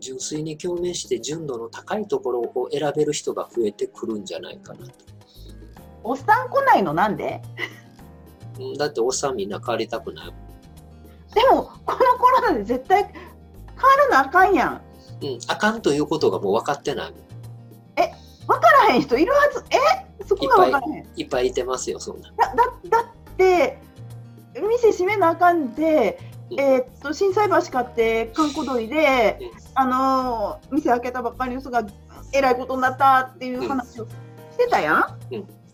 純粋に共鳴して純度の高いところを選べる人が増えてくるんじゃないかなと。おっさん来ないのなんで？うんだっておっさんみんな変わりたくない。でもこのコロナで絶対変わらなあかんやんうん、あかんということがもう分かってないもん。分からへん人いるはずえ？そこが分からへんいっぱいいてますよ、そんな。だだだって店閉めなあかんで、うんえーっと心斎橋買って閑古鳥で、うんあのー店開けたばっかりの人がえらいことになったっていう話をしてたやん、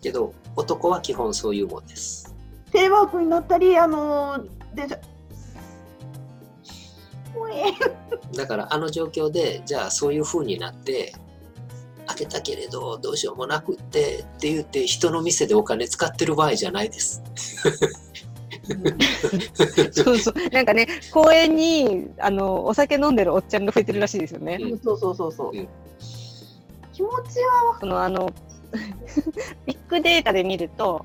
けど、男は基本そういうもんです。テレワークになったりあのー電車もうええだから、あの状況で、じゃあそういう風になって、開けたけれど、どうしようもなくってって言って、人の店でお金使ってる場合じゃないです。そうそう。なんかね、公園に、あの、お酒飲んでるおっちゃんが増えてるらしいですよね。うんそうそうそうそう、うん。気持ちはその、あの、ビッグデータで見ると、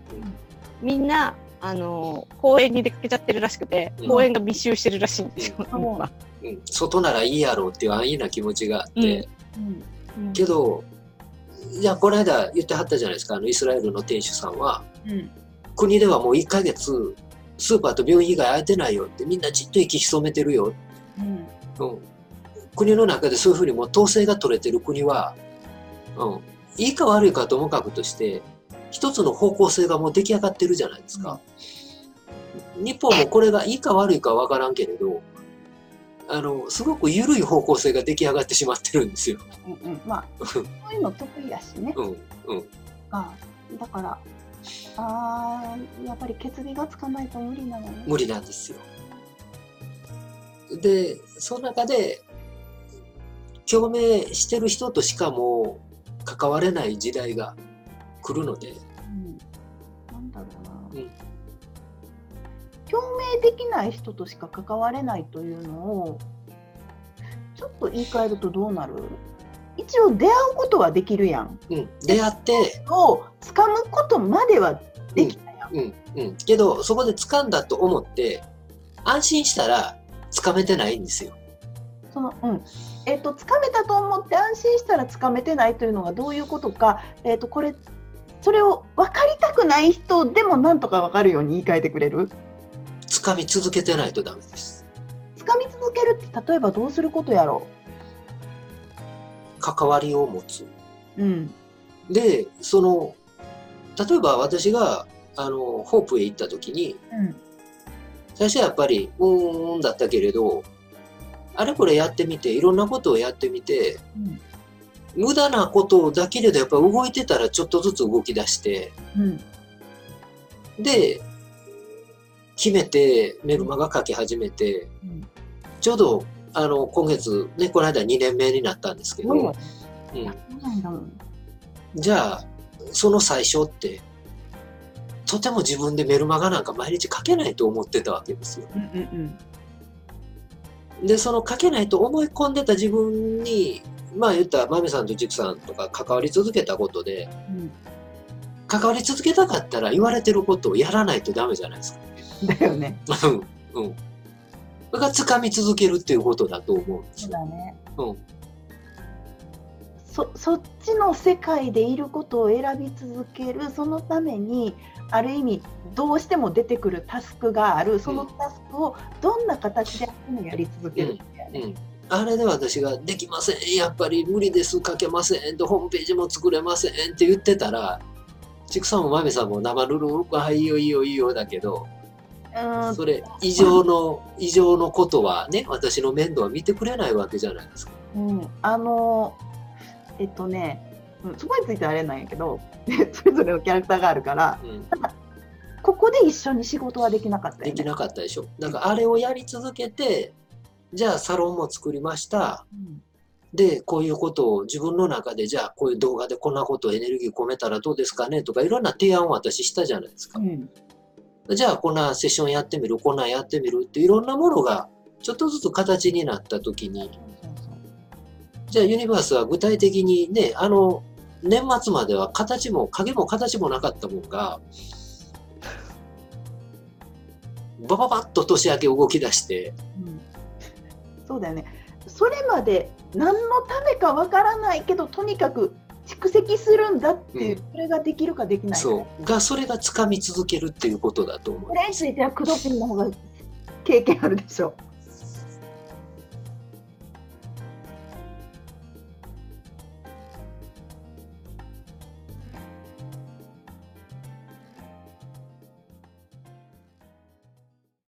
みんな、あの、公園に出かけちゃってるらしくて、うん。公園が密集してるらしいんですよ。外ならいいやろうっていう安易な気持ちがあって、うん。けど、じゃあこの間言ってはったじゃないですか、あのイスラエルの店主さんは、うん。国ではもう1ヶ月、スーパーと病院以外空いてないよって、みんなじっと息潜めてるよ。うんうん、国の中でそういうふうにもう統制が取れてる国は、うん、いいか悪いかともかくとして、一つの方向性がもう出来上がってるじゃないですか。日本もこれがいいか悪いかは分からんけれど、あの、すごく緩い方向性が出来上がってしまってるんですよ。うんうん、まあそういうの得意やしね、うん、うん。あだからあーやっぱり決議がつかないと無理なのね。無理なんですよ。で、その中で、共鳴してる人としかもう関われない時代が来るので、うん。なんだろうな、うん。共鳴できない人としか関われないというのをちょっと言い換えるとどうなる？一応出会うことはできるやん。うん、出会って、を掴むことまではできたやん、うん、うん。けど、そこで掴んだと思って、安心したら掴めてないんですよ。そのうん。えっと掴めたと思って安心したら掴めてないというのがどういうことか、えっとこれそれを分かりたくない人でもなんとか分かるように言い換えてくれる？掴み続けてないとダメです。掴み続けるって例えばどうすることやろ関わりを持つ。う、うん。で、その、例えば私が、あの、ホープへ行った時に、うん。最初はやっぱり、うーんだったけれど、あれこれやってみて、いろんなことをやってみて、うん。無駄なことだけれどやっぱ動いてたらちょっとずつ動き出して、うん。で、決めてメルマガ書き始めて、うん。ちょうど、あの、今月、ね、この間2年目になったんですけど、うん。じゃあ、その最初って、とても自分でメルマガなんか毎日書けないと思ってたわけですよ。うんうんで、その書けないと思い込んでた自分に、まあ言ったら、マミさんとジクさんとか関わり続けたことで、うん。関わり続けたかったら言われてることをやらないとダメじゃないですか。うんだよね。うん。うん。それが掴み続けるっていうことだと思うんですよ。そうだねうん。そそっちの世界でいることを選び続けるそのためにある意味どうしても出てくるタスクがあるそのタスクをどんな形でやり続ける。あれで私ができません、やっぱり無理です、書けません、とホームページも作れませんって言ってたら、ちくさんもまめさんも生ぬるく、はい、いいよいいよいいよだけど、うんそれ異常の、異常のことはね、私の面倒は見てくれないわけじゃないですか。うん、あのえっとね、うん、そこについてはあれなんやけど それぞれのキャラクターがあるからうん。ここで一緒に仕事はできなかったよね。できなかったでしょ。だからあれをやり続けて、じゃあサロンも作りました。うんで、こういうことを自分の中で、じゃあこういう動画でこんなことをエネルギー込めたらどうですかねとかいろんな提案を私したじゃないですかう。んじゃあこんなセッションやってみる、こんなやってみるっていろんなものがちょっとずつ形になった時に、じゃあユニバースは具体的にね、あの、年末までは形も影も形もなかったもんが、バババッと年明け動き出して、うん。そうだよね。それまで何のためかわからないけどとにかく蓄積するんだっていう、うん。それができるかできないかそう。がそれが掴み続けるっていうことだと思う。これについてはクドピンの方が経験あるでしょ